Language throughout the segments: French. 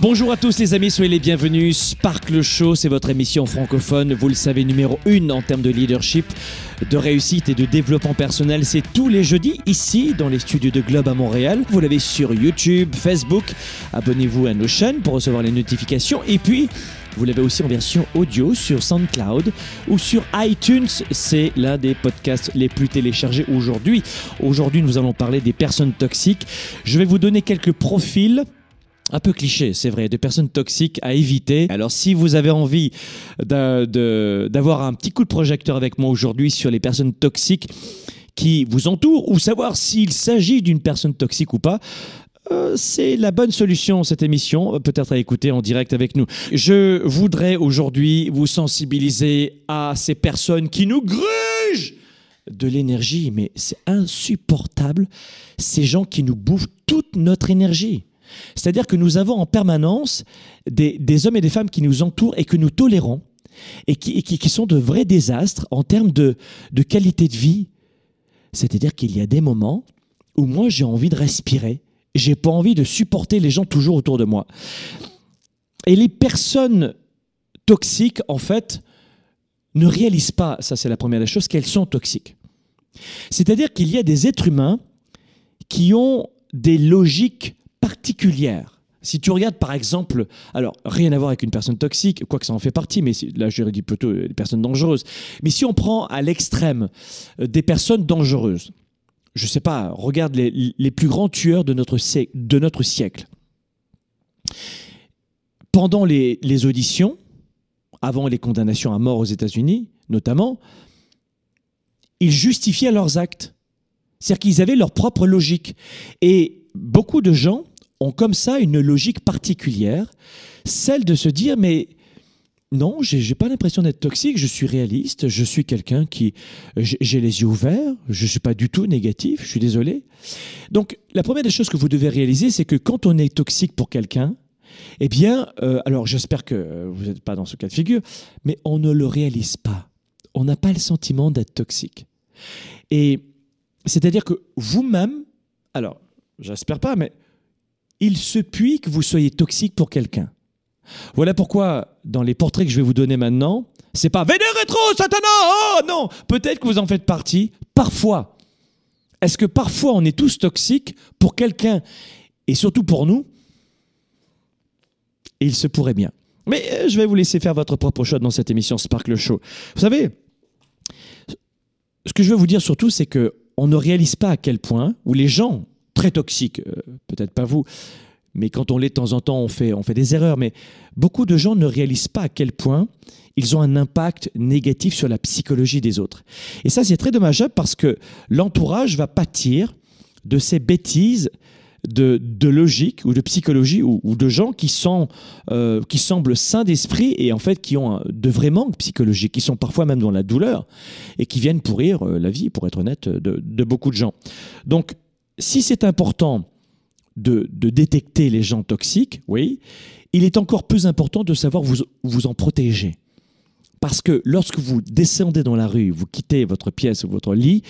Bonjour à tous les amis, soyez les bienvenus. Sparkle Show, c'est votre émission francophone, vous le savez, numéro 1 en termes de leadership, de réussite et de développement personnel. C'est tous les jeudis ici dans les studios de Globe à Montréal. Vous l'avez sur YouTube, Facebook. Abonnez-vous à nos chaînes pour recevoir les notifications. Et puis, vous l'avez aussi en version audio sur SoundCloud ou sur iTunes. C'est l'un des podcasts les plus téléchargés aujourd'hui. Aujourd'hui, nous allons parler des personnes toxiques. Je vais vous donner quelques profils un peu cliché, c'est vrai, de personnes toxiques à éviter. Alors si vous avez envie d'avoir un petit coup de projecteur avec moi aujourd'hui sur les personnes toxiques qui vous entourent ou savoir s'il s'agit d'une personne toxique ou pas, euh, c'est la bonne solution, cette émission, euh, peut-être à écouter en direct avec nous. Je voudrais aujourd'hui vous sensibiliser à ces personnes qui nous grugent de l'énergie, mais c'est insupportable, ces gens qui nous bouffent toute notre énergie. C'est-à-dire que nous avons en permanence des, hommes et des femmes qui nous entourent et que nous tolérons et qui, sont de vrais désastres en termes de, qualité de vie. C'est-à-dire qu'il y a des moments où moi j'ai envie de respirer, j'ai pas envie de supporter les gens toujours autour de moi. Et les personnes toxiques, en fait, ne réalisent pas, ça c'est la première des choses, qu'elles sont toxiques. C'est-à-dire qu'il y a des êtres humains qui ont des logiques particulière. Si tu regardes par exemple, alors rien à voir avec une personne toxique, quoi que ça en fait partie, mais là je dis plutôt des personnes dangereuses. Mais si on prend à l'extrême euh, des personnes dangereuses, je sais pas, regarde les, plus grands tueurs de notre, de notre siècle. Pendant les, les auditions, avant les condamnations à mort aux États-Unis notamment, ils justifiaient leurs actes. C'est-à-dire qu'ils avaient leur propre logique. Et beaucoup de gens ont comme ça une logique particulière, celle de se dire mais non, j'ai pas l'impression d'être toxique, je suis réaliste, je suis quelqu'un qui j'ai les yeux ouverts, je suis pas du tout négatif, je suis désolé. Donc la première des choses que vous devez réaliser, c'est que quand on est toxique pour quelqu'un, eh bien, euh, alors j'espère que vous n'êtes pas dans ce cas de figure, mais on ne le réalise pas. On n'a pas le sentiment d'être toxique. Et c'est-à-dire que vous-même, alors j'espère pas, mais il se puit que vous soyez toxique pour quelqu'un. Voilà pourquoi, dans les portraits que je vais vous donner maintenant, c'est pas Vénère rétro, Satana Oh non Peut-être que vous en faites partie, parfois. Est-ce que parfois on est tous toxiques pour quelqu'un? Et surtout pour nous? Il se pourrait bien. Mais euh, je vais vous laisser faire votre propre choix dans cette émission Sparkle Show. Vous savez, ce que je veux vous dire surtout, c'est que on ne réalise pas à quel point, ou les gens très toxique, euh, peut-être pas vous, mais quand on l'est de temps en temps, on fait, on fait des erreurs. Mais beaucoup de gens ne réalisent pas à quel point ils ont un impact négatif sur la psychologie des autres. Et ça, c'est très dommageable parce que l'entourage va pâtir de ces bêtises de, de, logique ou de psychologie ou, de gens qui, sont, euh, qui semblent sains d'esprit et en fait qui ont de vrais manques psychologiques, qui sont parfois même dans la douleur et qui viennent pourrir euh, la vie, pour être honnête, de, de beaucoup de gens. Donc, si c'est important de, détecter les gens toxiques, oui, il est encore plus important de savoir vous, vous en protéger. Parce que lorsque vous descendez dans la rue, vous quittez votre pièce ou votre lit,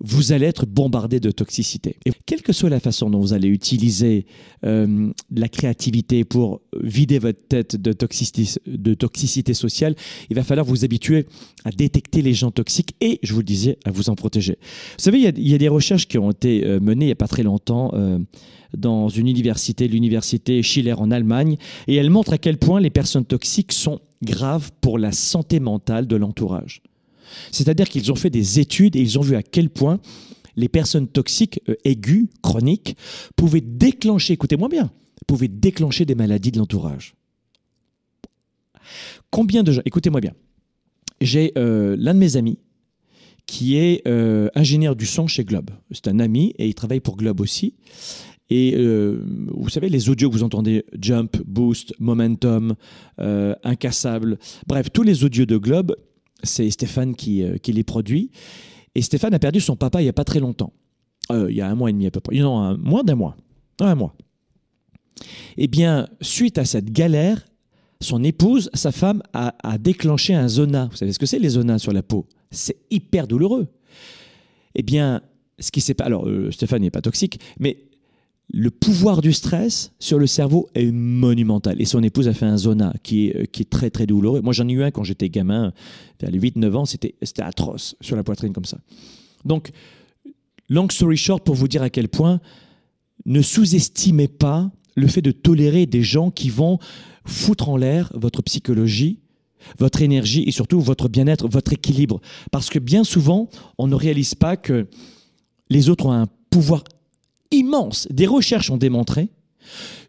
vous allez être bombardé de toxicité. Et quelle que soit la façon dont vous allez utiliser euh, la créativité pour vider votre tête de toxicité, de toxicité sociale, il va falloir vous habituer à détecter les gens toxiques et, je vous le disais, à vous en protéger. Vous savez, il y a, des recherches qui ont été euh, menées il n'y a pas très longtemps. Euh, dans une université, l'université Schiller en Allemagne, et elles montrent à quel point les personnes toxiques sont graves pour la santé mentale de l'entourage. C'est-à-dire qu'ils ont fait des études et ils ont vu à quel point les personnes toxiques euh, aiguës, chroniques, pouvaient déclencher, écoutez-moi bien, pouvaient déclencher des maladies de l'entourage. combien de gens, écoutez-moi bien, j'ai euh, l'un de mes amis qui est euh, ingénieur du son chez Globe. C'est un ami et il travaille pour Globe aussi. Et euh, vous savez, les audios que vous entendez, Jump, Boost, Momentum, Incassable, bref, tous les audios de Globe, c'est Stéphane qui, qui, les produit. Et Stéphane a perdu son papa il n'y a pas très longtemps. il y a un mois et demi à peu près. Non, moins d'un mois. Un mois. Eh bien, suite à cette galère, son épouse, sa femme, a, déclenché un zona. Vous savez ce que c'est les zonas sur la peau? C'est hyper douloureux. Eh bien, ce qui s'est pas. Alors, euh, Stéphane n'est pas toxique, mais le pouvoir du stress sur le cerveau est monumental. Et son épouse a fait un zona qui est, euh, très très douloureux. Moi j'en ai eu un quand j'étais gamin, vers les 8-9 ans, c'était atroce sur la poitrine comme ça. Donc, long story short, pour vous dire à quel point, ne sous-estimez pas le fait de tolérer des gens qui vont foutre en l'air votre psychologie, votre énergie et surtout votre bien-être, votre équilibre. Parce que bien souvent, on ne réalise pas que les autres ont un pouvoir immense. Des recherches ont démontré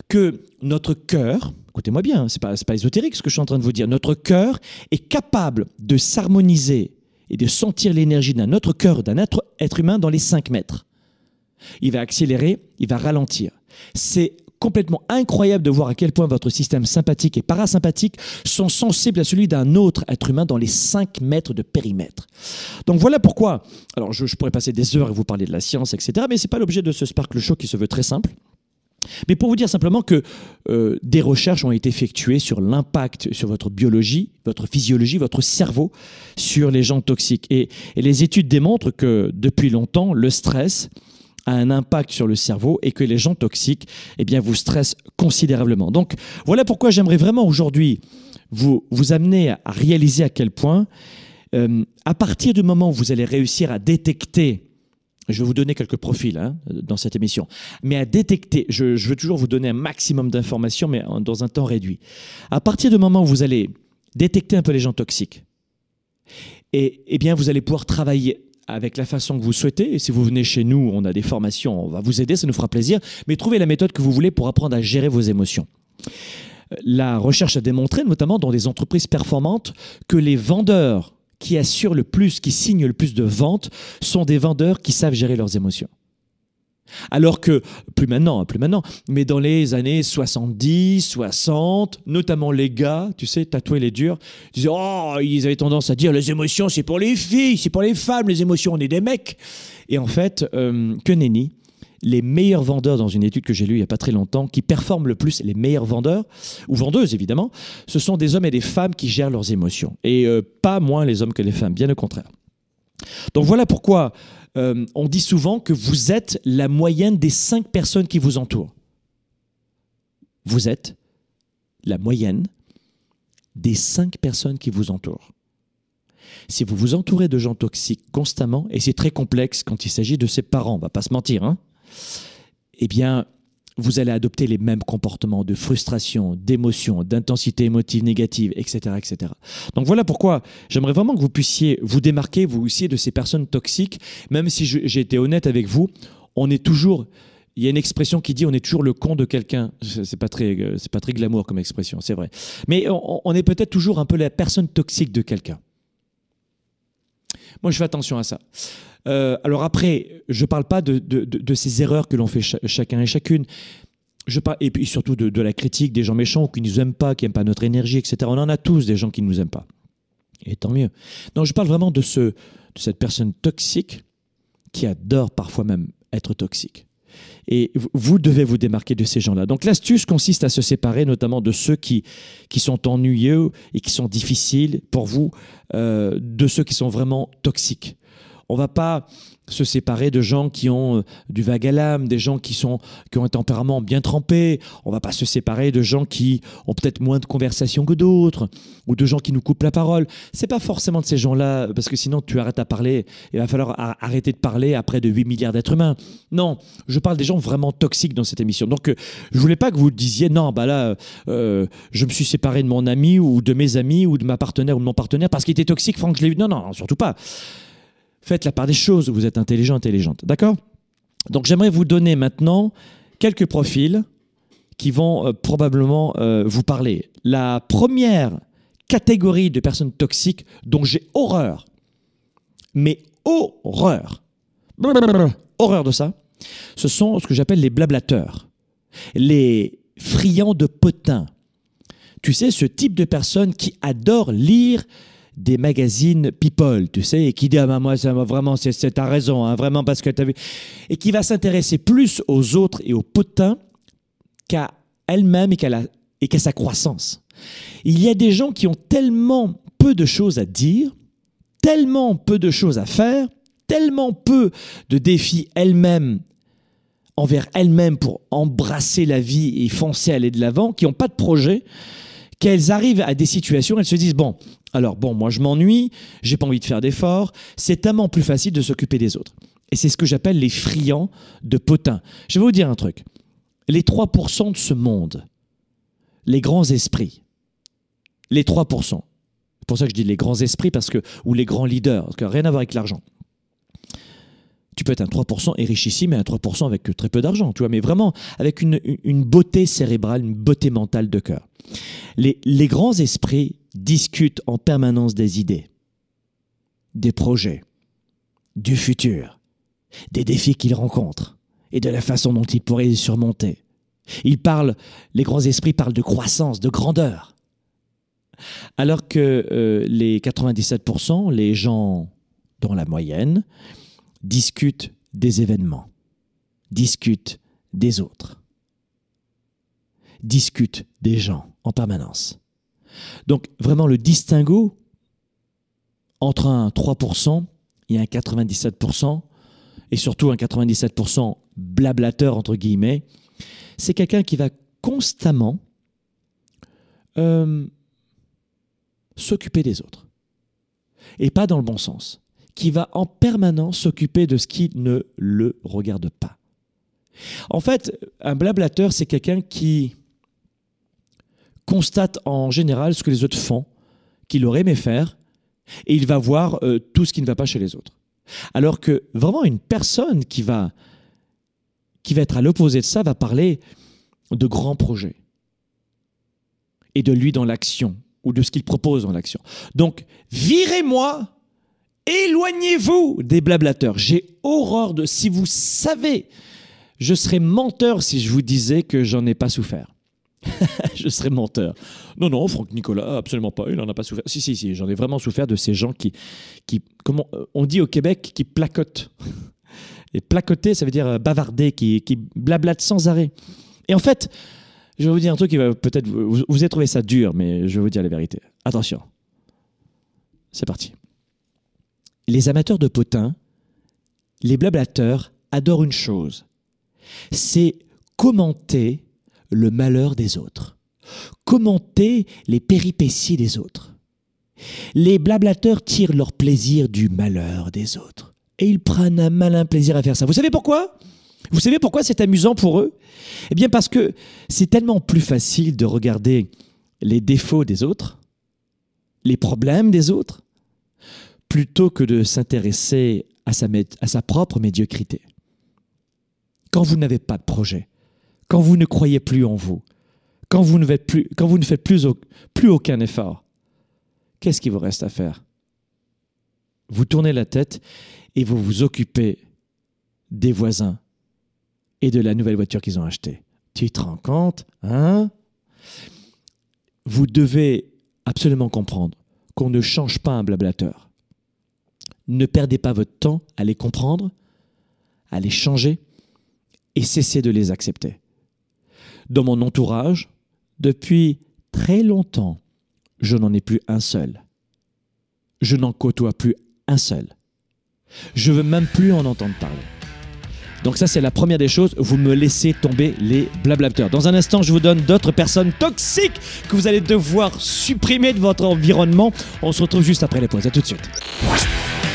que notre cœur, écoutez-moi bien, ce n'est pas, pas ésotérique ce que je suis en train de vous dire, notre cœur est capable de s'harmoniser et de sentir l'énergie d'un autre cœur, d'un être, être humain dans les 5 mètres. Il va accélérer, il va ralentir. C'est complètement incroyable de voir à quel point votre système sympathique et parasympathique sont sensibles à celui d'un autre être humain dans les 5 mètres de périmètre. Donc voilà pourquoi, alors je, pourrais passer des heures et vous parler de la science, etc., mais ce n'est pas l'objet de ce Sparkle Show qui se veut très simple. Mais pour vous dire simplement que euh, des recherches ont été effectuées sur l'impact sur votre biologie, votre physiologie, votre cerveau sur les gens toxiques. et les études démontrent que depuis longtemps, le stress, a un impact sur le cerveau et que les gens toxiques eh bien, vous stressent considérablement. Donc voilà pourquoi j'aimerais vraiment aujourd'hui vous, vous amener à réaliser à quel point, euh, à partir du moment où vous allez réussir à détecter je vais vous donner quelques profils hein, dans cette émission. Mais à détecter, je, veux toujours vous donner un maximum d'informations, mais dans un temps réduit. À partir du moment où vous allez détecter un peu les gens toxiques, et, eh bien, vous allez pouvoir travailler avec la façon que vous souhaitez. Et si vous venez chez nous, on a des formations, on va vous aider, ça nous fera plaisir. Mais trouvez la méthode que vous voulez pour apprendre à gérer vos émotions. La recherche a démontré, notamment dans des entreprises performantes, que les vendeurs qui assurent le plus, qui signent le plus de ventes, sont des vendeurs qui savent gérer leurs émotions. Alors que, plus maintenant, plus maintenant, mais dans les années 70, 60, notamment les gars, tu sais, tatoués les durs, ils disaient, oh, ils avaient tendance à dire, les émotions, c'est pour les filles, c'est pour les femmes, les émotions, on est des mecs. Et en fait, euh, que nenni, les meilleurs vendeurs dans une étude que j'ai lue il n'y a pas très longtemps, qui performent le plus, les meilleurs vendeurs, ou vendeuses évidemment, ce sont des hommes et des femmes qui gèrent leurs émotions. Et euh, pas moins les hommes que les femmes, bien au contraire. Donc voilà pourquoi euh, on dit souvent que vous êtes la moyenne des cinq personnes qui vous entourent. Vous êtes la moyenne des cinq personnes qui vous entourent. Si vous vous entourez de gens toxiques constamment, et c'est très complexe quand il s'agit de ses parents, on va pas se mentir, hein, eh bien, vous allez adopter les mêmes comportements de frustration, d'émotion, d'intensité émotive négative, etc., etc. Donc voilà pourquoi j'aimerais vraiment que vous puissiez vous démarquer, vous aussi, de ces personnes toxiques, même si j'ai été honnête avec vous, on est toujours... Il y a une expression qui dit on est toujours le con de quelqu'un. C'est pas très, c'est pas très glamour comme expression, c'est vrai. Mais on, est peut-être toujours un peu la personne toxique de quelqu'un. Moi, je fais attention à ça. Euh, alors après, je ne parle pas de, ces erreurs que l'on fait chacun et chacune. Je parle, et puis surtout de, la critique des gens méchants qui ne nous aiment pas, qui n'aiment pas notre énergie, etc. On en a tous des gens qui ne nous aiment pas. Et tant mieux. Non, je parle vraiment de, de cette personne toxique qui adore parfois même être toxique. Et vous devez vous démarquer de ces gens-là. Donc l'astuce consiste à se séparer notamment de ceux qui, qui sont ennuyeux et qui sont difficiles pour vous, euh, de ceux qui sont vraiment toxiques. On va pas se séparer de gens qui ont euh, du vague à l'âme, des gens qui, sont, qui ont un tempérament bien trempé. On va pas se séparer de gens qui ont peut-être moins de conversation que d'autres, ou de gens qui nous coupent la parole. C'est pas forcément de ces gens-là, parce que sinon tu arrêtes à parler. Il va falloir arrêter de parler après de 8 milliards d'êtres humains. Non, je parle des gens vraiment toxiques dans cette émission. Donc euh, je voulais pas que vous disiez non, bah là, euh, je me suis séparé de mon ami ou de mes amis ou de ma partenaire ou de mon partenaire parce qu'il était toxique, Franck, je l'ai vu. Non, non, surtout pas. Faites la part des choses, vous êtes intelligent, intelligente. D'accord? Donc j'aimerais vous donner maintenant quelques profils qui vont euh, probablement euh, vous parler. La première catégorie de personnes toxiques dont j'ai horreur. Mais horreur. Horreur de ça. Ce sont ce que j'appelle les blablateurs. Les friands de potins. Tu sais, ce type de personnes qui adorent lire des magazines People, tu sais, et qui dit ah ben moi ça vraiment c'est ta raison, hein, vraiment parce que tu as vu, et qui va s'intéresser plus aux autres et aux potins qu'à elle-même et qu'à et qu'à sa croissance. Il y a des gens qui ont tellement peu de choses à dire, tellement peu de choses à faire, tellement peu de défis elles-mêmes envers elles-mêmes pour embrasser la vie et foncer aller de l'avant, qui n'ont pas de projet, qu'elles arrivent à des situations, elles se disent bon, alors bon, moi je m'ennuie, j'ai pas envie de faire d'efforts, c'est tellement plus facile de s'occuper des autres. Et c'est ce que j'appelle les friands de potins. Je vais vous dire un truc. Les 3% de ce monde, les grands esprits, les 3%, c'est pour ça que je dis les grands esprits parce que, ou les grands leaders, que rien à voir avec l'argent. Tu peux être un 3% et richissime et un 3% avec très peu d'argent, tu vois, mais vraiment avec une, beauté cérébrale, une beauté mentale de cœur. Les, les grands esprits discutent en permanence des idées, des projets, du futur, des défis qu'ils rencontrent et de la façon dont ils pourraient les surmonter. Ils parlent, les grands esprits parlent de croissance, de grandeur. Alors que euh, les 97%, les gens dans la moyenne, discutent des événements, discutent des autres, discutent des gens en permanence. Donc vraiment le distinguo entre un 3% et un 97%, et surtout un 97% blablateur, entre guillemets, c'est quelqu'un qui va constamment euh, s'occuper des autres. Et pas dans le bon sens. Qui va en permanence s'occuper de ce qui ne le regarde pas. En fait, un blablateur, c'est quelqu'un qui constate en général ce que les autres font, qu'il aurait aimé faire, et il va voir euh, tout ce qui ne va pas chez les autres. Alors que vraiment une personne qui va, qui va être à l'opposé de ça va parler de grands projets et de lui dans l'action ou de ce qu'il propose dans l'action. Donc, virez-moi, éloignez-vous des blablateurs. J'ai horreur de... Si vous savez, je serais menteur si je vous disais que j'en ai pas souffert. je serais menteur. Non, non, Franck Nicolas, absolument pas. Il n'en a pas souffert. Si, si, si, j'en ai vraiment souffert de ces gens qui, qui, comment on dit au Québec, qui placotent. Et placoter, ça veut dire euh, bavarder, qui, qui blablatent sans arrêt. Et en fait, je vais vous dire un truc qui va peut-être. Vous avez trouvé ça dur, mais je vais vous dire la vérité. Attention. C'est parti. Les amateurs de potins, les blablateurs, adorent une chose c'est commenter le malheur des autres, commenter les péripéties des autres. Les blablateurs tirent leur plaisir du malheur des autres. Et ils prennent un malin plaisir à faire ça. Vous savez pourquoi? Vous savez pourquoi c'est amusant pour eux? Eh bien parce que c'est tellement plus facile de regarder les défauts des autres, les problèmes des autres, plutôt que de s'intéresser à sa, propre médiocrité. Quand vous n'avez pas de projet, quand vous ne croyez plus en vous, quand vous ne faites plus, aucun effort, qu'est-ce qu'il vous reste à faire? Vous tournez la tête et vous vous occupez des voisins et de la nouvelle voiture qu'ils ont achetée. Tu te rends compte hein? Vous devez absolument comprendre qu'on ne change pas un blablateur. Ne perdez pas votre temps à les comprendre, à les changer et cessez de les accepter dans mon entourage, depuis très longtemps, je n'en ai plus un seul. Je n'en côtoie plus un seul. Je veux même plus en entendre parler. Donc ça, c'est la première des choses. Vous me laissez tomber les blablateurs. Dans un instant, je vous donne d'autres personnes toxiques que vous allez devoir supprimer de votre environnement. On se retrouve juste après les pauses. À tout de suite.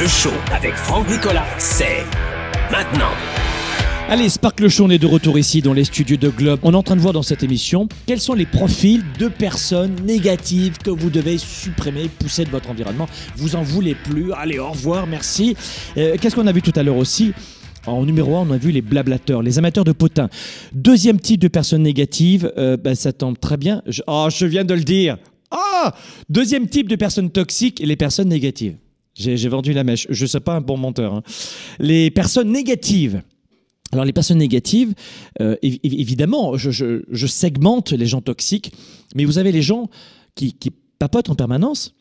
Le show avec Franck Nicolas, c'est maintenant. Allez, Sparkle Show, on est de retour ici dans les studios de Globe. On est en train de voir dans cette émission quels sont les profils de personnes négatives que vous devez supprimer, pousser de votre environnement. Vous en voulez plus. Allez, au revoir, merci. Euh, Qu'est-ce qu'on a vu tout à l'heure aussi? En numéro 1, on a vu les blablateurs, les amateurs de potins. Deuxième type de personnes négatives, euh, bah, ça tombe très bien. Oh, je viens de le dire. Ah Deuxième type de personnes toxiques, les personnes négatives. J'ai vendu la mèche. Je ne suis pas un bon menteur. hein. Les personnes négatives. Alors les personnes négatives, euh, évi- évidemment, je, segmente les gens toxiques, mais vous avez les gens qui, papotent en permanence,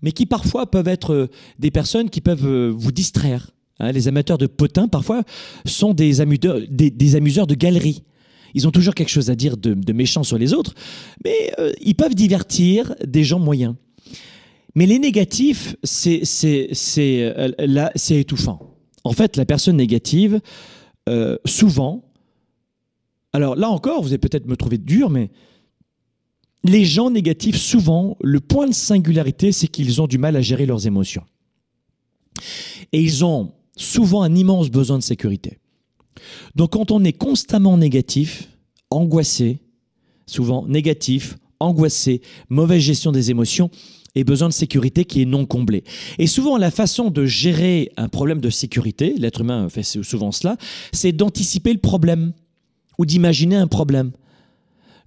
mais qui parfois peuvent être euh, des personnes qui peuvent euh, vous distraire. Hein, les amateurs de potins, parfois, sont des amuseurs, de galeries. Ils ont toujours quelque chose à dire de, méchant sur les autres, mais ils peuvent divertir des gens moyens. Mais les négatifs, euh, c'est étouffant. En fait, la personne négative, euh, souvent, alors là encore, vous allez peut-être me trouver dur, mais les gens négatifs, souvent, le point de singularité, c'est qu'ils ont du mal à gérer leurs émotions. Et ils ont souvent un immense besoin de sécurité. Donc quand on est constamment négatif, angoissé, souvent négatif, angoissé, mauvaise gestion des émotions, et besoin de sécurité qui est non comblé. Et souvent, la façon de gérer un problème de sécurité, l'être humain fait souvent cela, c'est d'anticiper le problème ou d'imaginer un problème.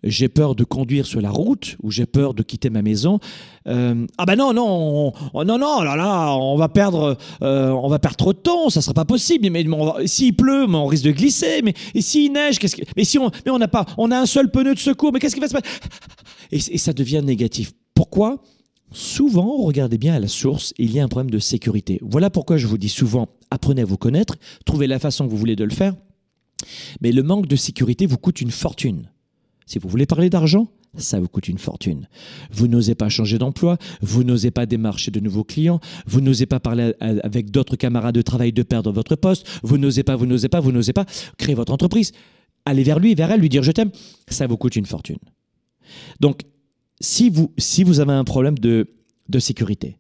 J'ai peur de conduire sur la route ou j'ai peur de quitter ma maison. Euh, ah ben non non on- on- non non là là on va perdre euh, on va perdre trop de temps ça sera pas possible mais, s'il pleut mais on risque de glisser mais s'il neige qu'est-ce que mais si on mais on n'a pas on a un seul pneu de secours mais qu'est-ce qui va se passer? Et ça devient négatif pourquoi? Souvent, regardez bien à la source, il y a un problème de sécurité. Voilà pourquoi je vous dis souvent, apprenez à vous connaître, trouvez la façon que vous voulez de le faire. Mais le manque de sécurité vous coûte une fortune. Si vous voulez parler d'argent, ça vous coûte une fortune. Vous n'osez pas changer d'emploi, vous n'osez pas démarcher de nouveaux clients, vous n'osez pas parler avec d'autres camarades de travail de perdre votre poste, vous n'osez pas, vous n'osez pas, vous n'osez pas créer votre entreprise. Allez vers lui, vers elle, lui dire je t'aime, ça vous coûte une fortune. Donc, si vous, si vous avez un problème de, de sécurité,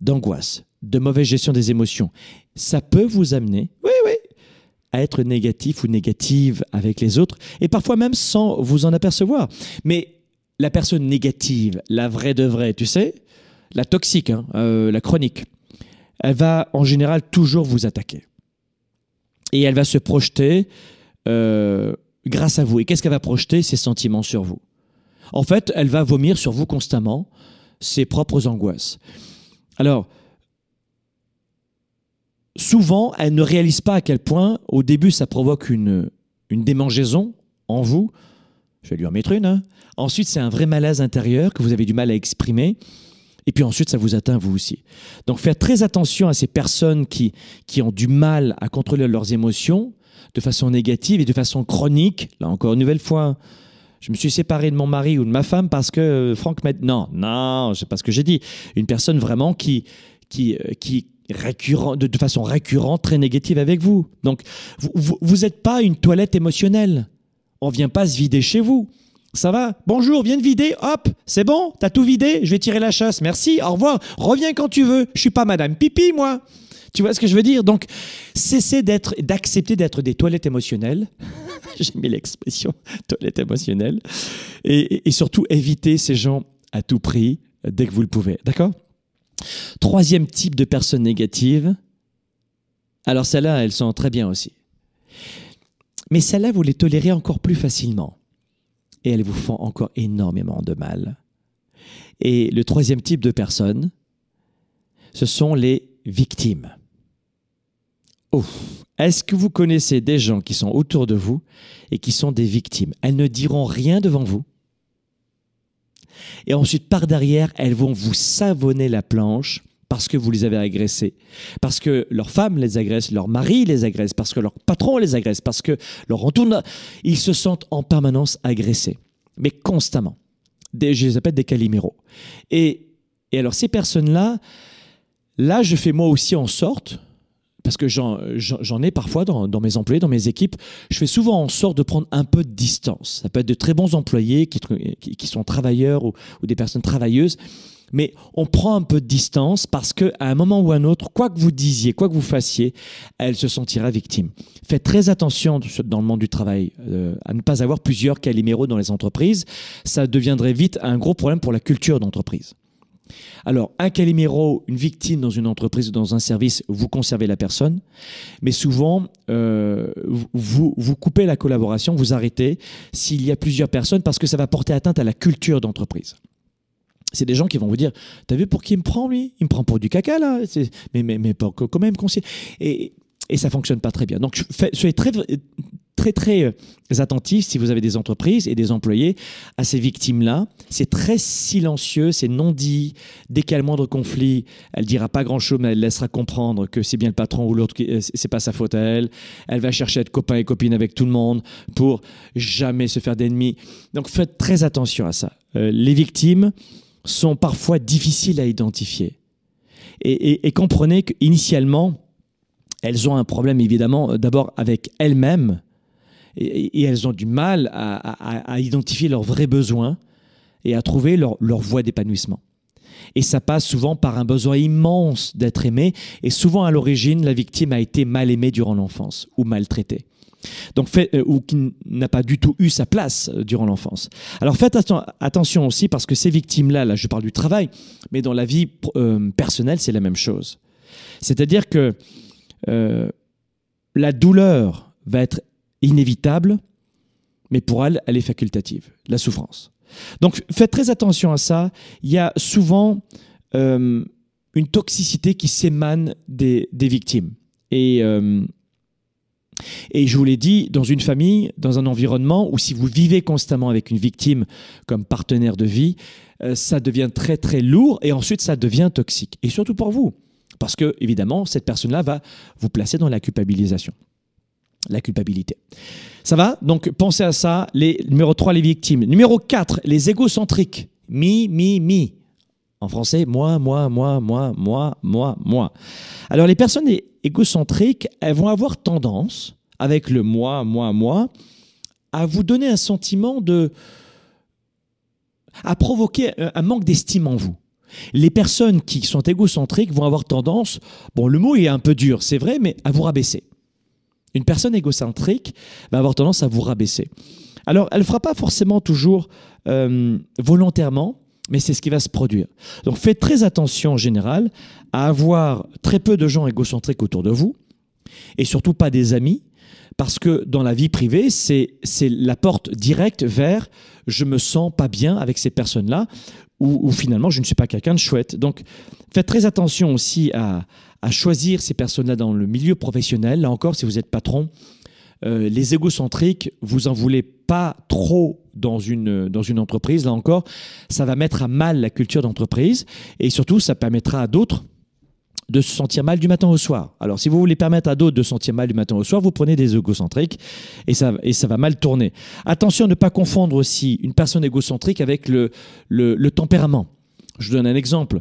d'angoisse, de mauvaise gestion des émotions, ça peut vous amener, oui, oui, à être négatif ou négative avec les autres, et parfois même sans vous en apercevoir. Mais la personne négative, la vraie de vraie, tu sais, la toxique, hein, euh, la chronique, elle va en général toujours vous attaquer. Et elle va se projeter euh, grâce à vous. Et qu'est-ce qu'elle va projeter? Ses sentiments sur vous. En fait, elle va vomir sur vous constamment ses propres angoisses. Alors, souvent, elle ne réalise pas à quel point, au début, ça provoque une, une démangeaison en vous. Je vais lui en mettre une. hein. Ensuite, c'est un vrai malaise intérieur que vous avez du mal à exprimer. Et puis ensuite, ça vous atteint vous aussi. Donc, faites très attention à ces personnes qui, qui ont du mal à contrôler leurs émotions de façon négative et de façon chronique. Là encore, une nouvelle fois, je me suis séparé de mon mari ou de ma femme parce que euh, Franck m'a non, non, c'est pas ce que j'ai dit. Une personne vraiment qui, qui, euh, qui récurrent, de, de façon récurrente, très négative avec vous. Donc, vous n'êtes pas une toilette émotionnelle. On vient pas se vider chez vous. Ça va Bonjour, viens de vider. Hop, c'est bon T'as tout vidé Je vais tirer la chasse. Merci, au revoir. Reviens quand tu veux. Je suis pas Madame Pipi, moi. Tu vois ce que je veux dire? Donc, cessez d'être, d'accepter d'être des toilettes émotionnelles. J'aime bien l'expression toilette émotionnelle. Et, surtout, évitez ces gens à tout prix dès que vous le pouvez. D'accord? Troisième type de personnes négatives. Alors, celles-là, elles sont très bien aussi. Mais celles-là, vous les tolérez encore plus facilement. Et elles vous font encore énormément de mal. Et le troisième type de personnes, ce sont les victimes. Oh, est-ce que vous connaissez des gens qui sont autour de vous et qui sont des victimes? Elles ne diront rien devant vous. Et ensuite, par derrière, elles vont vous savonner la planche parce que vous les avez agressés, parce que leur femme les agresse, leur mari les agresse, parce que leur patron les agresse, parce que leur entourage, ils se sentent en permanence agressés, mais constamment. Des, je les appelle des caliméros. Et, et alors ces personnes-là, là, je fais moi aussi en sorte, parce que j'en ai parfois dans, mes employés, dans mes équipes, je fais souvent en sorte de prendre un peu de distance. Ça peut être de très bons employés qui, sont travailleurs ou, des personnes travailleuses, mais on prend un peu de distance parce qu'à un moment ou un autre, quoi que vous disiez, quoi que vous fassiez, elle se sentira victime. Faites très attention dans le monde du travail euh, à ne pas avoir plusieurs caliméros dans les entreprises. Ça deviendrait vite un gros problème pour la culture d'entreprise. Alors, un caliméro, une victime dans une entreprise ou dans un service, vous conservez la personne, mais souvent, euh, vous, vous coupez la collaboration, vous arrêtez s'il y a plusieurs personnes parce que ça va porter atteinte à la culture d'entreprise. C'est des gens qui vont vous dire T'as vu pour qui il me prend, lui? Il me prend pour du caca, là Mais, mais, mais quand même. Et, et ça fonctionne pas très bien. Donc, soyez très, très, très euh, attentifs si vous avez des entreprises et des employés à ces victimes-là. C'est très silencieux, c'est non dit. Dès qu'il y a le moindre conflit, elle dira pas grand-chose, mais elle laissera comprendre que c'est bien le patron ou l'autre, euh, c'est pas sa faute à elle. Elle va chercher à être copain et copine avec tout le monde pour jamais se faire d'ennemis. Donc, faites très attention à ça. Euh, les victimes sont parfois difficiles à identifier. Et, comprenez qu'initialement, elles ont un problème évidemment d'abord avec elles-mêmes et, elles ont du mal à, identifier leurs vrais besoins et à trouver leur, leur voie d'épanouissement. Et ça passe souvent par un besoin immense d'être aimé et souvent à l'origine la victime a été mal aimée durant l'enfance ou maltraitée. Donc euh, ou qui n'a pas du tout eu sa place euh, durant l'enfance. Alors faites attention aussi parce que ces victimes-là, là je parle du travail, mais dans la vie personnelle c'est la même chose. C'est-à-dire que euh, la douleur va être inévitable, mais pour elle, elle est facultative, la souffrance. Donc faites très attention à ça. Il y a souvent euh, une toxicité qui s'émane des, victimes. Et, euh, et je vous l'ai dit, dans une famille, dans un environnement où si vous vivez constamment avec une victime comme partenaire de vie, ça devient très très lourd et ensuite ça devient toxique. Et surtout pour vous. Parce que, évidemment, cette personne-là va vous placer dans la culpabilisation. La culpabilité. Ça va? Donc, pensez à ça. Les, numéro 3, les victimes. Numéro 4, les égocentriques. Mi, mi, mi. En français, moi, moi, moi, moi, moi, moi, moi. Alors, les personnes égocentriques, elles vont avoir tendance, avec le moi, moi, moi, à vous donner un sentiment de. à provoquer un manque d'estime en vous. Les personnes qui sont égocentriques vont avoir tendance, bon le mot est un peu dur, c'est vrai, mais à vous rabaisser. Une personne égocentrique va avoir tendance à vous rabaisser. Alors elle ne fera pas forcément toujours euh, volontairement, mais c'est ce qui va se produire. Donc faites très attention en général à avoir très peu de gens égocentriques autour de vous, et surtout pas des amis, parce que dans la vie privée, c'est la porte directe vers je me sens pas bien avec ces personnes-là, ou, finalement je ne suis pas quelqu'un de chouette. Donc faites très attention aussi à, choisir ces personnes-là dans le milieu professionnel. Là encore, si vous êtes patron, euh, les égocentriques, vous en voulez pas trop dans une, dans une entreprise. Là encore, ça va mettre à mal la culture d'entreprise et surtout, ça permettra à d'autres de se sentir mal du matin au soir. Alors, si vous voulez permettre à d'autres de se sentir mal du matin au soir, vous prenez des égocentriques et ça, et ça va mal tourner. Attention à ne pas confondre aussi une personne égocentrique avec le, le, tempérament. Je vous donne un exemple.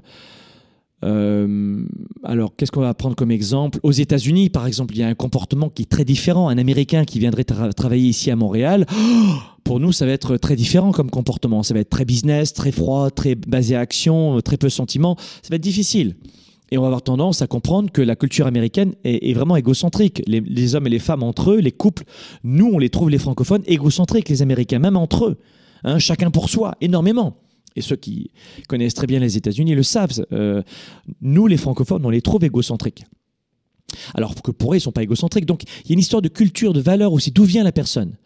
Euh, alors, qu'est-ce qu'on va prendre comme exemple? Aux États-Unis, par exemple, il y a un comportement qui est très différent. Un Américain qui viendrait travailler ici à Montréal, pour nous, ça va être très différent comme comportement. Ça va être très business, très froid, très basé à action, très peu sentiment. Ça va être difficile. Et on va avoir tendance à comprendre que la culture américaine est, vraiment égocentrique. Les, hommes et les femmes entre eux, les couples, nous, on les trouve, les francophones, égocentriques, les Américains, même entre eux. Hein, chacun pour soi, énormément. Et ceux qui connaissent très bien les États-Unis le savent. Euh, nous, les francophones, on les trouve égocentriques. Alors que pour eux, ils ne sont pas égocentriques. Donc, il y a une histoire de culture, de valeur aussi. D'où vient la personne?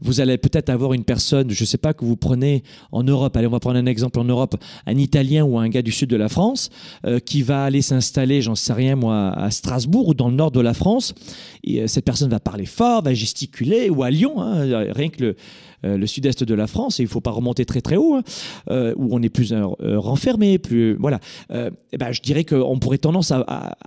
Vous allez peut-être avoir une personne, je ne sais pas, que vous prenez en Europe, allez, on va prendre un exemple en Europe, un Italien ou un gars du sud de la France, euh, qui va aller s'installer, j'en sais rien moi, à Strasbourg ou dans le nord de la France. Euh, cette personne va parler fort, va gesticuler, ou à Lyon, hein, rien que le, euh, sud-est de la France, et il ne faut pas remonter très très haut, hein, où on est plus renfermé, plus voilà. Eh ben, je dirais qu'on pourrait tendance à,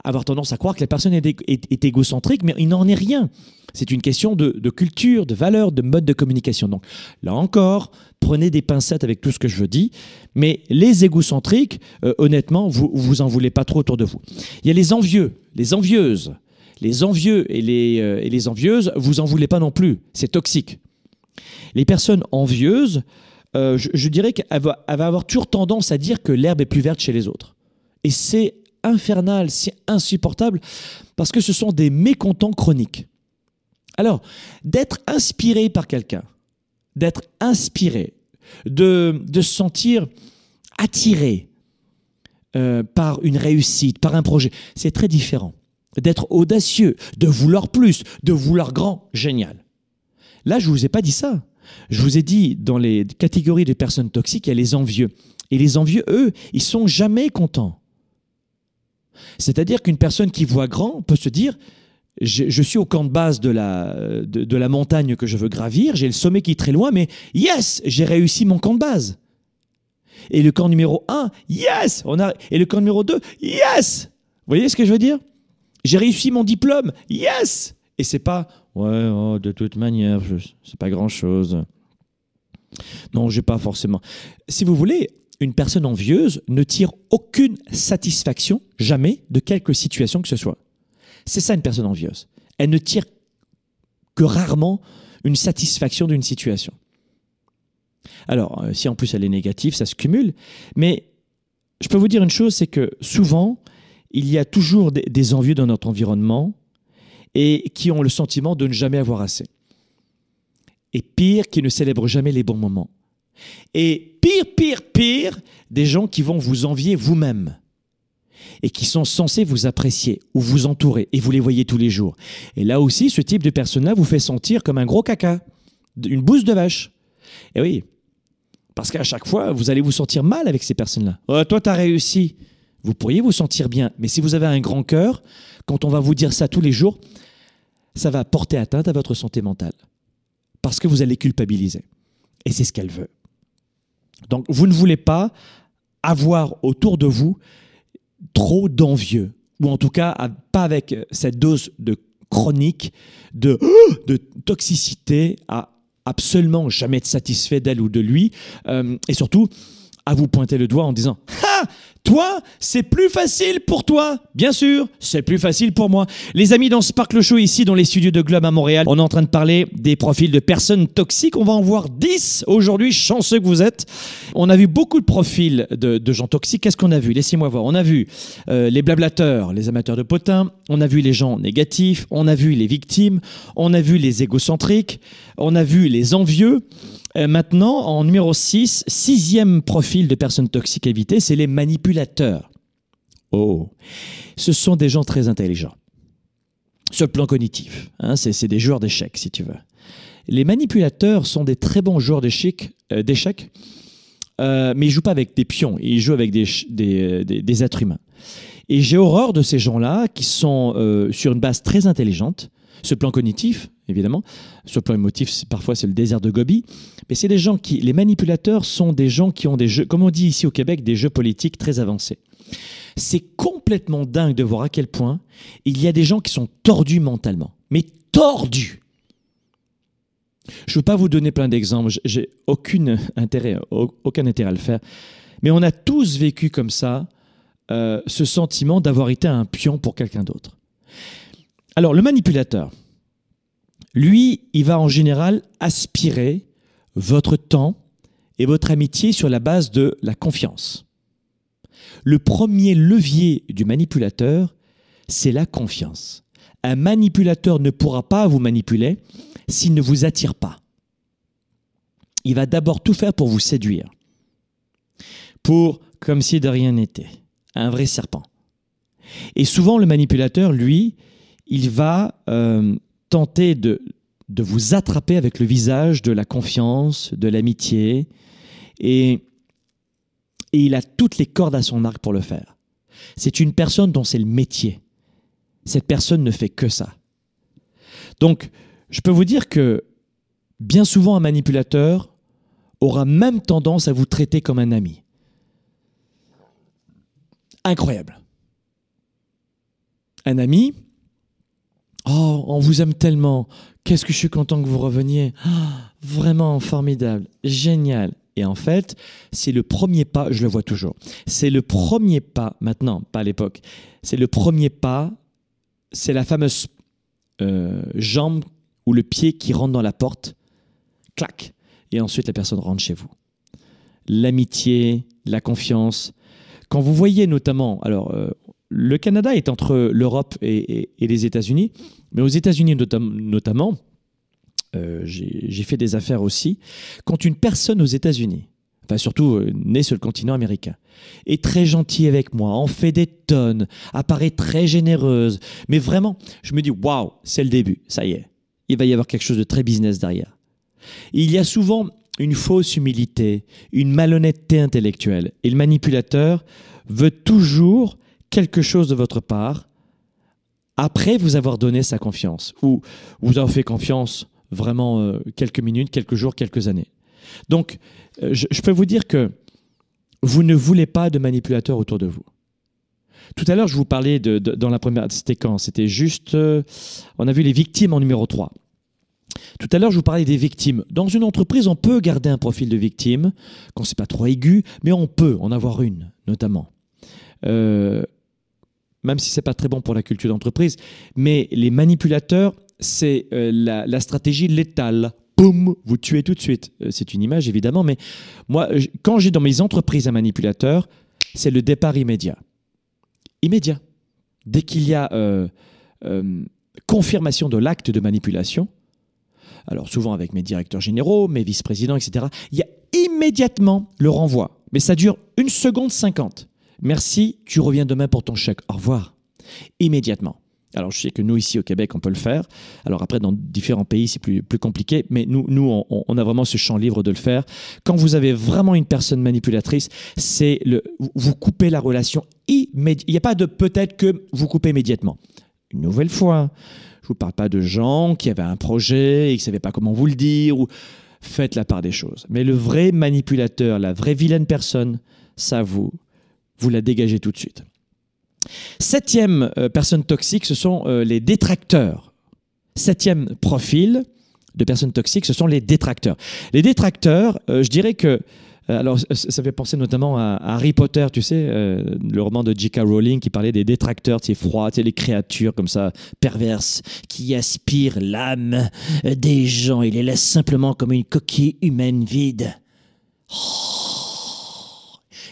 avoir tendance à croire que la personne est, égocentrique, mais il n'en est rien. C'est une question de, culture, de valeur, de mode de communication. Donc là encore, prenez des pincettes avec tout ce que je dire, mais les égocentriques, euh, honnêtement, vous vous en voulez pas trop autour de vous. Il y a les envieux, les envieuses. Les envieux et les, euh, et les envieuses, vous en voulez pas non plus. C'est toxique. Les personnes envieuses, euh, je, dirais qu'elles vont avoir toujours tendance à dire que l'herbe est plus verte chez les autres. Et c'est infernal, c'est insupportable, parce que ce sont des mécontents chroniques. Alors, d'être inspiré par quelqu'un, d'être inspiré, de, se sentir attiré euh, par une réussite, par un projet, c'est très différent. D'être audacieux, de vouloir plus, de vouloir grand, génial. Là, je ne vous ai pas dit ça. Je vous ai dit, dans les catégories de personnes toxiques, il y a les envieux. Et les envieux, eux, ils sont jamais contents. C'est-à-dire qu'une personne qui voit grand peut se dire, je, suis au camp de base de la, montagne que je veux gravir, j'ai le sommet qui est très loin, mais yes, j'ai réussi mon camp de base. Et le camp numéro 1, yes on a, Et le camp numéro 2, yes Vous voyez ce que je veux dire? J'ai réussi mon diplôme, yes Et c'est pas, ouais, oh, de toute manière, c'est pas grand-chose. Non, j'ai pas forcément. Si vous voulez, une personne envieuse ne tire aucune satisfaction, jamais, de quelque situation que ce soit. C'est ça une personne envieuse. Elle ne tire que rarement une satisfaction d'une situation. Alors, euh, si en plus elle est négative, ça se cumule. Mais je peux vous dire une chose, c'est que souvent, il y a toujours des envieux dans notre environnement et qui ont le sentiment de ne jamais avoir assez. Et pire, qui ne célèbrent jamais les bons moments. Et pire, pire, pire, des gens qui vont vous envier vous-même et qui sont censés vous apprécier ou vous entourer et vous les voyez tous les jours. Et là aussi, ce type de personne-là vous fait sentir comme un gros caca, une bouse de vache. Et oui, parce qu'à chaque fois, vous allez vous sentir mal avec ces personnes-là. Oh, toi, tu as réussi. Vous pourriez vous sentir bien, mais si vous avez un grand cœur, quand on va vous dire ça tous les jours, ça va porter atteinte à votre santé mentale. Parce que vous allez culpabiliser. Et c'est ce qu'elle veut. Donc, vous ne voulez pas avoir autour de vous trop d'envieux, ou en tout cas pas avec cette dose de chronique, de, de toxicité, à absolument jamais être satisfait d'elle ou de lui, euh, et surtout à vous pointer le doigt en disant Ha Toi, c'est plus facile pour toi Bien sûr, c'est plus facile pour moi. Les amis, dans Sparkle Show, ici, dans les studios de Globe à Montréal, on est en train de parler des profils de personnes toxiques. On va en voir 10 aujourd'hui, chanceux que vous êtes. On a vu beaucoup de profils de, gens toxiques. Qu'est-ce qu'on a vu? Laissez-moi voir. On a vu euh, les blablateurs, les amateurs de potins. On a vu les gens négatifs. On a vu les victimes. On a vu les égocentriques. On a vu les envieux. Euh, maintenant, en numéro 6, sixième profil de personnes toxiques à éviter, c'est les manipulateurs. Oh, ce sont des gens très intelligents. Sur le plan cognitif, hein, c'est des joueurs d'échecs, si tu veux. Les manipulateurs sont des très bons joueurs d'échecs, euh, euh, mais ils jouent pas avec des pions, ils jouent avec des, des, êtres humains. Et j'ai horreur de ces gens-là qui sont sur une base très intelligente, ce plan cognitif, évidemment. Sur le plan émotif, parfois c'est le désert de Gobi. Mais c'est des gens qui, les manipulateurs sont des gens qui ont des jeux, comme on dit ici au Québec, des jeux politiques très avancés. C'est complètement dingue de voir à quel point il y a des gens qui sont tordus mentalement. Mais tordus. Je ne veux pas vous donner plein d'exemples, j'ai aucun intérêt, aucun intérêt à le faire. Mais on a tous vécu comme ça euh, ce sentiment d'avoir été un pion pour quelqu'un d'autre. Alors, le manipulateur, lui, il va en général aspirer votre temps et votre amitié sur la base de la confiance. Le premier levier du manipulateur, c'est la confiance. Un manipulateur ne pourra pas vous manipuler s'il ne vous attire pas. Il va d'abord tout faire pour vous séduire. Pour, comme si de rien n'était, un vrai serpent. Et souvent, le manipulateur, lui, il va euh, tenter de, vous attraper avec le visage de la confiance, de l'amitié, et, et il a toutes les cordes à son arc pour le faire. C'est une personne dont c'est le métier. Cette personne ne fait que ça. Donc, je peux vous dire que bien souvent, un manipulateur aura même tendance à vous traiter comme un ami. Incroyable. Un ami, oh, on vous aime tellement, qu'est-ce que je suis content que vous reveniez, Ah, vraiment formidable, génial. Et en fait, c'est le premier pas, je le vois toujours, c'est le premier pas, maintenant, pas à l'époque, c'est le premier pas, c'est la fameuse euh, jambe ou le pied qui rentre dans la porte, clac, et ensuite la personne rentre chez vous. L'amitié, la confiance. Quand vous voyez notamment, alors euh, le Canada est entre l'Europe et, les États-Unis, mais aux États-Unis notam- notamment, euh, j'ai j'ai fait des affaires aussi, quand une personne aux États-Unis, enfin surtout euh, née sur le continent américain, est très gentille avec moi, en fait des tonnes, apparaît très généreuse, mais vraiment, je me dis, waouh, c'est le début, ça y est, il va y avoir quelque chose de très business derrière. Il y a souvent une fausse humilité, une malhonnêteté intellectuelle, et le manipulateur veut toujours quelque chose de votre part après vous avoir donné sa confiance, ou vous avoir fait confiance vraiment euh, quelques minutes, quelques jours, quelques années. Donc, euh, je, peux vous dire que vous ne voulez pas de manipulateurs autour de vous. Tout à l'heure, je vous parlais de- dans la première. C'était quand? C'était juste. euh, on a vu les victimes en numéro 3. Tout à l'heure, je vous parlais des victimes. Dans une entreprise, on peut garder un profil de victime, quand c'est pas trop aigu, mais on peut en avoir une, notamment. Euh, même si c'est pas très bon pour la culture d'entreprise, mais les manipulateurs, c'est euh, la, stratégie létale. Boum, vous tuez tout de suite. Euh, c'est une image évidemment, mais moi, quand j'ai dans mes entreprises un manipulateur, c'est le départ immédiat. Immédiat. Dès qu'il y a euh, confirmation de l'acte de manipulation, alors souvent avec mes directeurs généraux, mes vice-présidents, etc., il y a immédiatement le renvoi. Mais ça dure une seconde cinquante. Merci, tu reviens demain pour ton chèque. Au revoir. Immédiatement. Alors, je sais que nous, ici au Québec, on peut le faire. Alors, après, dans différents pays, c'est plus, compliqué. Mais nous, nous on, on a vraiment ce champ libre de le faire. Quand vous avez vraiment une personne manipulatrice, c'est le, vous coupez la relation immédiatement. Il n'y a pas de peut-être que vous coupez immédiatement. Une nouvelle fois, je ne vous parle pas de gens qui avaient un projet et qui ne savaient pas comment vous le dire. Ou faites la part des choses. Mais le vrai manipulateur, la vraie vilaine personne, ça vous, vous la dégagez tout de suite. Septième euh, personne toxique, ce sont euh, les détracteurs. Septième profil de personnes toxiques, ce sont les détracteurs. Les détracteurs, euh, je dirais que alors, ça- fait penser notamment à, Harry Potter, tu sais, le roman de J.K. Rowling qui parlait des détracteurs, sais, froids, les créatures comme ça, perverses, qui aspirent l'âme des gens et les laissent simplement comme une coquille humaine vide. Oh.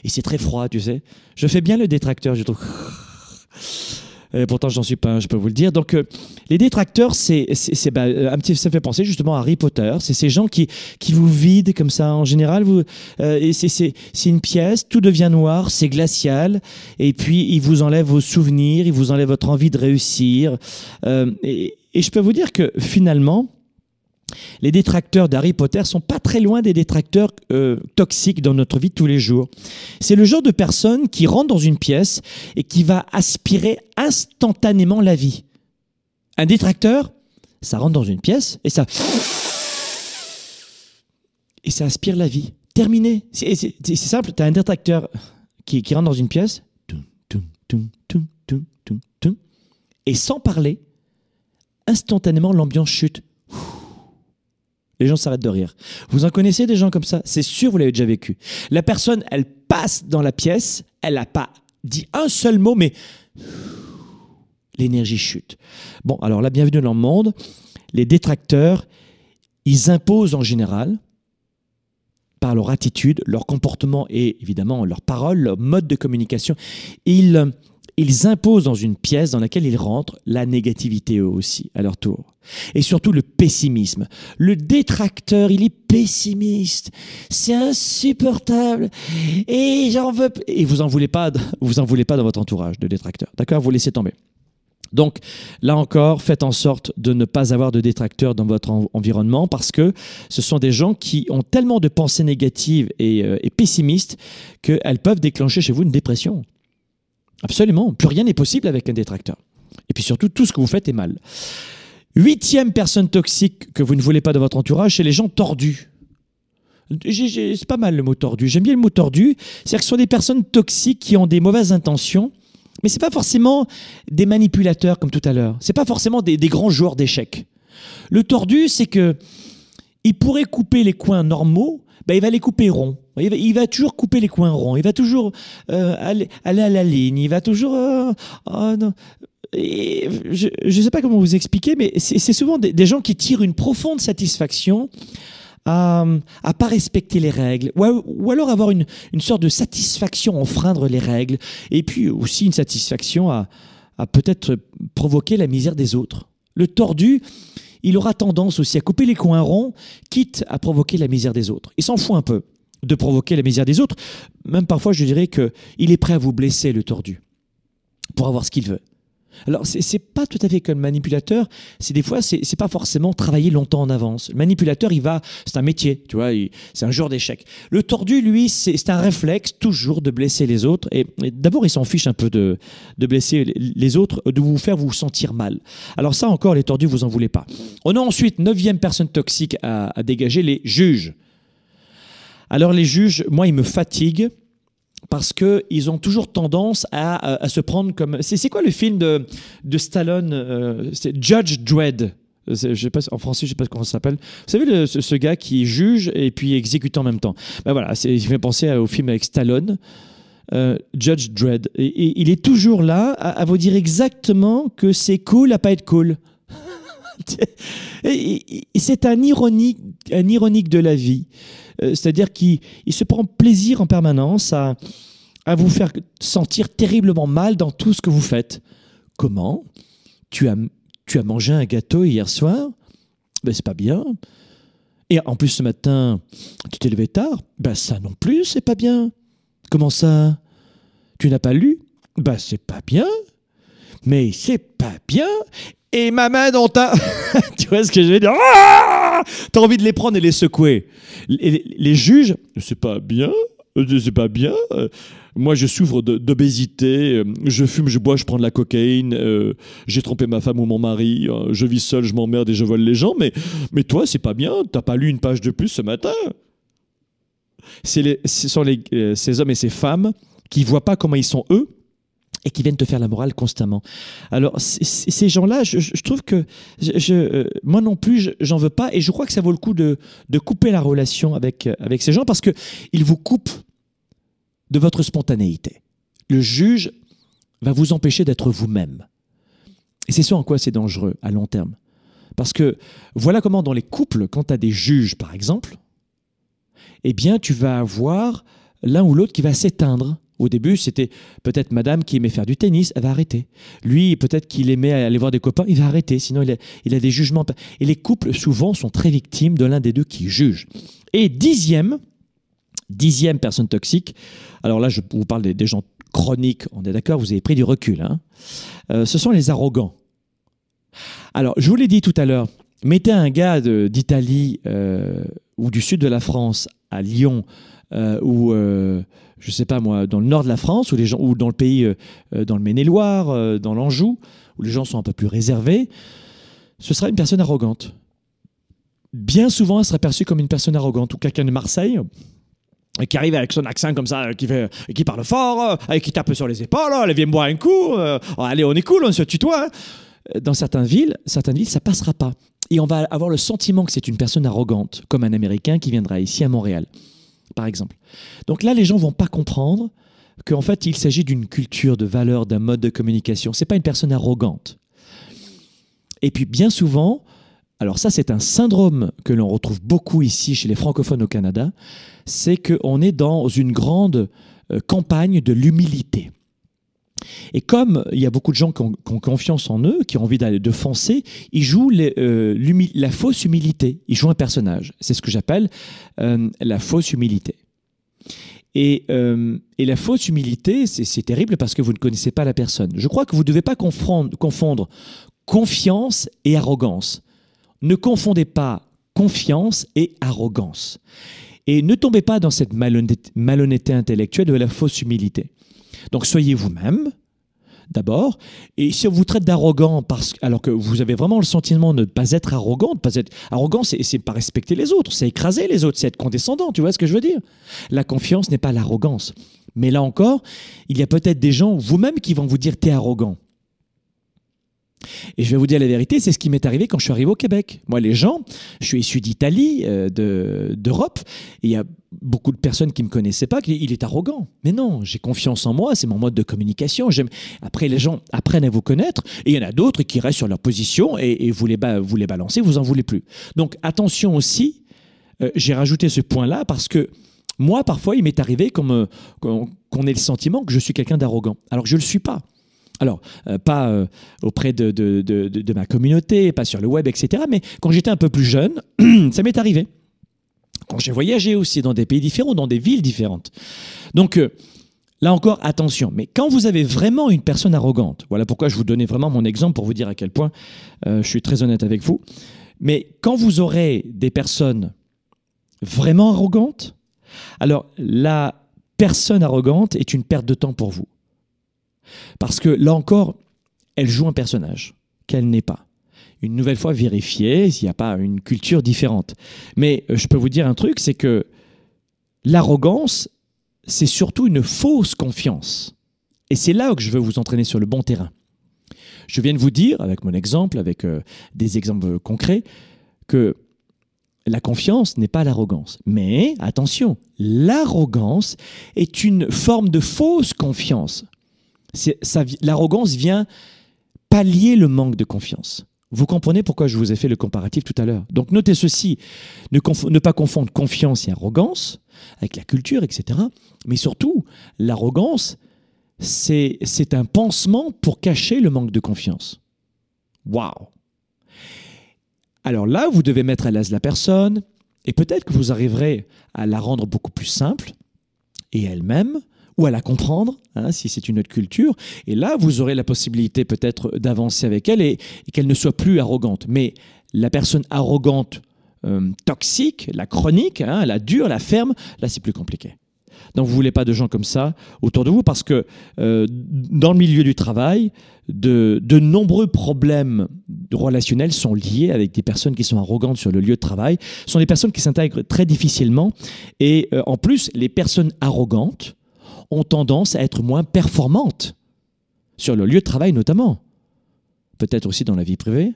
Et c'est très froid, tu sais. Je fais bien le détracteur, je trouve. Et pourtant, j'en suis pas un, je peux vous le dire. Donc, euh, les détracteurs, c'est, c'est, bah, euh, un petit, ça fait penser justement à Harry Potter. C'est ces gens qui, qui vous vident comme ça. En général, vous, euh, c'est, c'est une pièce, tout devient noir, c'est glacial, et puis ils vous enlèvent vos souvenirs, ils vous enlèvent votre envie de réussir. Euh, et, et je peux vous dire que finalement, les détracteurs d'Harry Potter sont pas très loin des détracteurs euh, toxiques dans notre vie de tous les jours. C'est le genre de personne qui rentre dans une pièce et qui va aspirer instantanément la vie. Un détracteur, ça rentre dans une pièce et ça et ça aspire la vie. Terminé. C'est simple. Tu as un détracteur qui, rentre dans une pièce et sans parler, instantanément l'ambiance chute. Les gens s'arrêtent de rire. Vous en connaissez des gens comme ça? C'est sûr, vous l'avez déjà vécu. La personne, elle passe dans la pièce, elle n'a pas dit un seul mot, mais l'énergie chute. Bon, alors la bienvenue dans le monde. Les détracteurs, ils imposent en général par leur attitude, leur comportement et évidemment leur parole, leur mode de communication. Ils, ils imposent dans une pièce dans laquelle ils rentrent la négativité eux aussi, à leur tour. Et surtout le pessimisme. Le détracteur, il est pessimiste. C'est insupportable. Et j'en veux. Et vous en voulez pas, vous en voulez pas dans votre entourage de détracteurs. D'accord? Vous laissez tomber. Donc là encore, faites en sorte de ne pas avoir de détracteurs dans votre environnement parce que ce sont des gens qui ont tellement de pensées négatives et, euh, et pessimistes qu'elles peuvent déclencher chez vous une dépression. Absolument. Plus rien n'est possible avec un détracteur. Et puis surtout, tout ce que vous faites est mal. Huitième personne toxique que vous ne voulez pas dans votre entourage, c'est les gens tordus. C'est pas mal le mot tordu. J'aime bien le mot tordu. C'est-à-dire que ce sont des personnes toxiques qui ont des mauvaises intentions mais c'est pas forcément des manipulateurs comme tout à l'heure. C'est pas forcément des, grands joueurs d'échecs. Le tordu, c'est que il pourrait couper les coins normaux, ben il va les couper ronds. Il va, toujours couper les coins ronds. Il va toujours euh, aller, à la ligne. Il va toujours. Euh, oh non. je ne sais pas comment vous expliquer, mais c'est souvent des, gens qui tirent une profonde satisfaction à à pas respecter les règles, ou, alors avoir une, une, sorte de satisfaction à enfreindre les règles, et puis aussi une satisfaction à peut-être provoquer la misère des autres. Le tordu, il aura tendance aussi à couper les coins ronds, quitte à provoquer la misère des autres. Il s'en fout un peu de provoquer la misère des autres. Même parfois, je dirais qu'il est prêt à vous blesser, le tordu, pour avoir ce qu'il veut. Alors, c'est pas tout à fait comme manipulateur. C'est des fois, c'est pas forcément travailler longtemps en avance. Le manipulateur, il va, c'est un métier, tu vois, c'est un jour d'échec. Le tordu, lui, c'est un réflexe toujours de blesser les autres. Et, d'abord, il s'en fiche un peu de, de blesser les autres, de vous faire vous sentir mal. Alors ça, encore, les tordus, vous en voulez pas. On a ensuite neuvième personne toxique à, à dégager, les juges. Alors les juges, moi, ils me fatiguent parce qu'ils ont toujours tendance à, se prendre comme... C'est quoi le film de, de Stallone euh, C'est Judge Dredd. Je sais pas, en français, je ne sais pas comment ça s'appelle. Vous savez, ce, gars qui juge et puis exécute en même temps. Ben voilà, il fait penser au film avec Stallone. Euh, Judge Dredd. Il est toujours là à, vous dire exactement que c'est cool à pas être cool. c'est un ironique, un ironique de la vie. Euh, c'est-à-dire qu'il se prend plaisir en permanence à, vous faire sentir terriblement mal dans tout ce que vous faites. Comment tu as, tu as mangé un gâteau hier soir? Ben, C'est pas bien. Et en plus, ce matin, tu t'es levé tard? Ben, ça non plus, c'est pas bien. Comment ça? Tu n'as pas lu? Ben, c'est pas bien. Mais c'est pas bien et ma main dans ta... tu vois ce que je veux dire? Ah T'as envie de les prendre et les secouer. Les, juges, c'est pas bien, c'est pas bien. Moi, je souffre d'obésité, je fume, je bois, je prends de la cocaïne, euh, j'ai trompé ma femme ou mon mari, euh, je vis seul, je m'emmerde et je vole les gens, mais, mais toi, c'est pas bien, t'as pas lu une page de plus ce matin. Les, ce sont euh, ces hommes et ces femmes qui voient pas comment ils sont eux, et qui viennent te faire la morale constamment. Alors, ces gens-là, je, trouve que euh, moi non plus, j'en veux pas, et je crois que ça vaut le coup de, de couper la relation avec, euh, avec ces gens parce qu'ils vous coupent de votre spontanéité. Le juge va vous empêcher d'être vous-même. Et c'est ça en quoi c'est dangereux à long terme. Parce que voilà comment dans les couples, quand tu as des juges par exemple, eh bien tu vas avoir l'un ou l'autre qui va s'éteindre au début, c'était peut-être madame qui aimait faire du tennis, elle va arrêter. Lui, peut-être qu'il aimait aller voir des copains, il va arrêter, sinon il a, des jugements. Et les couples, souvent, sont très victimes de l'un des deux qui juge. Et dixième, dixième personne toxique, alors là, je vous parle des, gens chroniques, on est d'accord, vous avez pris du recul. Hein euh, ce sont les arrogants. Alors, je vous l'ai dit tout à l'heure, mettez un gars d'Italie euh, ou du sud de la France, à Lyon, euh, ou je sais pas moi, dans le nord de la France, où les gens, ou dans le pays, euh, euh, dans le Maine-et-Loire, euh, dans l'Anjou, où les gens sont un peu plus réservés, ce sera une personne arrogante. Bien souvent, elle sera perçue comme une personne arrogante, ou quelqu'un de Marseille, qui arrive avec son accent comme ça, qui, fait, qui parle fort, et qui tape sur les épaules, elle vient boire un coup, oh, allez, on est cool, on se tutoie. Hein. Dans certaines villes, certaines villes, ça passera pas. Et on va avoir le sentiment que c'est une personne arrogante, comme un Américain qui viendra ici à Montréal par exemple. Donc là, les gens vont pas comprendre qu'en fait, il s'agit d'une culture, de valeur, d'un mode de communication. C'est pas une personne arrogante. Et puis, bien souvent, Alors ça, c'est un syndrome que l'on retrouve beaucoup ici chez les francophones au Canada, c'est qu'on est dans une grande euh, campagne de l'humilité. Et comme il y a beaucoup de gens qui ont, confiance en eux, qui ont envie d'aller de foncer, ils jouent euh, la fausse humilité. Ils jouent un personnage. C'est ce que j'appelle euh, la fausse humilité. Et, et, la fausse humilité, c'est terrible parce que vous ne connaissez pas la personne. Je crois que vous ne devez pas confondre, confondre confiance et arrogance. Ne confondez pas confiance et arrogance. Et ne tombez pas dans cette malhonnêteté intellectuelle de la fausse humilité. Donc soyez vous-même, d'abord. Et si on vous traite d'arrogant, parce, alors que vous avez vraiment le sentiment de ne pas être arrogant, de pas être arrogant, c'est, c'est pas respecter les autres, c'est écraser les autres, c'est être condescendant. Tu vois ce que je veux dire? La confiance n'est pas l'arrogance. Mais là encore, il y a peut-être des gens, vous-même, qui vont vous dire t'es arrogant. Et je vais vous dire la vérité, c'est ce qui m'est arrivé quand je suis arrivé au Québec. Moi, les gens, je suis issu d'Italie, euh, d'Europe, et il y a beaucoup de personnes qui ne me connaissaient pas, qui il est arrogant. Mais non, j'ai confiance en moi, c'est mon mode de communication. Après, les gens apprennent à vous connaître, et il y en a d'autres qui restent sur leur position, et, vous, les vous les balancez, vous en voulez plus. Donc attention aussi, euh, j'ai rajouté ce point-là parce que moi, parfois, il m'est arrivé euh, qu'on ait le sentiment que je suis quelqu'un d'arrogant, alors que je ne le suis pas. Alors, euh, pas euh, auprès de, ma communauté, pas sur le web, etc. Mais quand j'étais un peu plus jeune, ça m'est arrivé. Quand j'ai voyagé aussi dans des pays différents, dans des villes différentes. Donc, euh, là encore, attention. Mais quand vous avez vraiment une personne arrogante, voilà pourquoi je vous donnais vraiment mon exemple pour vous dire à quel point je suis très honnête avec vous. Mais quand vous aurez des personnes vraiment arrogantes, alors la personne arrogante est une perte de temps pour vous. Parce que là encore, elle joue un personnage qu'elle n'est pas. Une nouvelle fois, vérifier s'il n'y a pas une culture différente. Mais euh, je peux vous dire un truc, c'est que l'arrogance, c'est surtout une fausse confiance. Et c'est là que je veux vous entraîner sur le bon terrain. Je viens de vous dire, avec mon exemple, avec euh, des exemples concrets, que la confiance n'est pas l'arrogance. Mais attention, l'arrogance est une forme de fausse confiance. L'arrogance vient pallier le manque de confiance. Vous comprenez pourquoi je vous ai fait le comparatif tout à l'heure. Donc notez ceci, ne, pas confondre confiance et arrogance avec la culture, etc. Mais surtout, l'arrogance, c'est un pansement pour cacher le manque de confiance. Waouh Alors là, vous devez mettre à l'aise la personne, et peut-être que vous arriverez à la rendre beaucoup plus simple, et elle-même, ou à la comprendre, hein, si c'est une autre culture. Et là, vous aurez la possibilité peut-être d'avancer avec elle et, qu'elle ne soit plus arrogante. Mais la personne arrogante, euh, toxique, la chronique, hein, la dure, la ferme, là, c'est plus compliqué. Donc vous voulez pas de gens comme ça autour de vous parce que euh, dans le milieu du travail, de, nombreux problèmes relationnels sont liés avec des personnes qui sont arrogantes sur le lieu de travail. Ce sont des personnes qui s'intègrent très difficilement et euh, en plus les personnes arrogantes ont tendance à être moins performantes, sur le lieu de travail notamment, peut-être aussi dans la vie privée,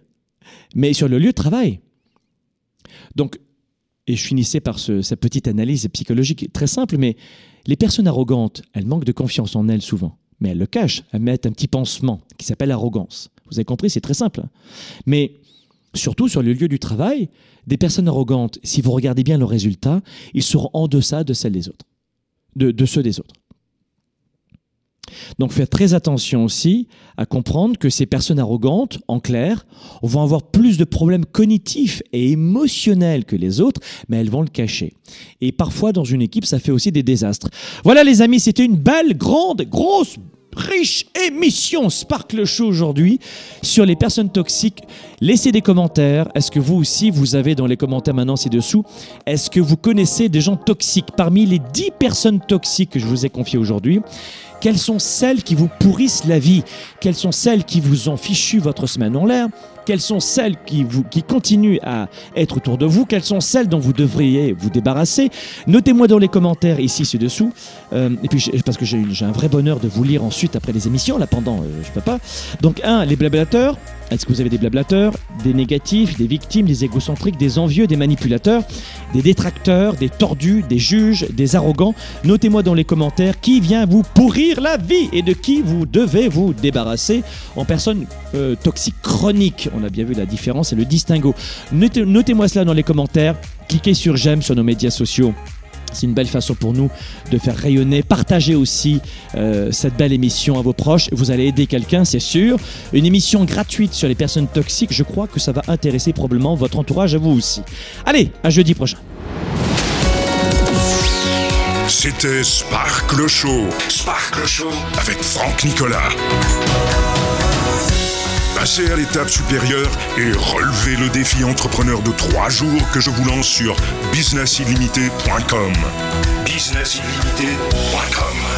mais sur le lieu de travail. Donc, et je finissais par cette petite analyse psychologique très simple, mais les personnes arrogantes, elles manquent de confiance en elles souvent, mais elles le cachent, elles mettent un petit pansement qui s'appelle arrogance. Vous avez compris, c'est très simple. Hein. Mais surtout sur le lieu du travail, des personnes arrogantes, si vous regardez bien leurs résultats, ils seront en deçà de celles des autres, de ceux des autres. Donc faites très attention aussi à comprendre que ces personnes arrogantes, en clair, vont avoir plus de problèmes cognitifs et émotionnels que les autres, mais elles vont le cacher. Et parfois, dans une équipe, ça fait aussi des désastres. Voilà les amis, c'était une belle, grande, grosse riche émission Sparkle Show aujourd'hui sur les personnes toxiques. Laissez des commentaires. Est-ce que vous aussi, vous avez dans les commentaires maintenant ci-dessous, est-ce que vous connaissez des gens toxiques? Parmi les 10 personnes toxiques que je vous ai confiées aujourd'hui, quelles sont celles qui vous pourrissent la vie? Quelles sont celles qui vous ont fichu votre semaine en l'air? Quelles sont celles qui, vous, qui continuent à être autour de vous? Quelles sont celles dont vous devriez vous débarrasser? Notez-moi dans les commentaires ici ci-dessous. Euh, et puis, parce que j'ai un vrai bonheur de vous lire ensuite après les émissions. Là, pendant, euh, je peux pas. Donc, un, les blablateurs. Est-ce que vous avez des blablateurs, des négatifs, des victimes, des égocentriques, des envieux, des manipulateurs, des détracteurs, des tordus, des juges, des arrogants Notez-moi dans les commentaires qui vient vous pourrir la vie et de qui vous devez vous débarrasser en personne euh, toxique chronique. On a bien vu la différence et le distinguo. Notez- Notez-moi cela dans les commentaires. Cliquez sur j'aime sur nos médias sociaux. C'est une belle façon pour nous de faire rayonner, partager aussi euh, cette belle émission à vos proches. Vous allez aider quelqu'un, c'est sûr. Une émission gratuite sur les personnes toxiques, je crois que ça va intéresser probablement votre entourage à vous aussi. Allez, à jeudi prochain. C'était Sparkle Show. Sparkle Show avec Franck Nicolas. Passez à l'étape supérieure et relevez le défi entrepreneur de trois jours que je vous lance sur businessillimité.com. Businessillimité.com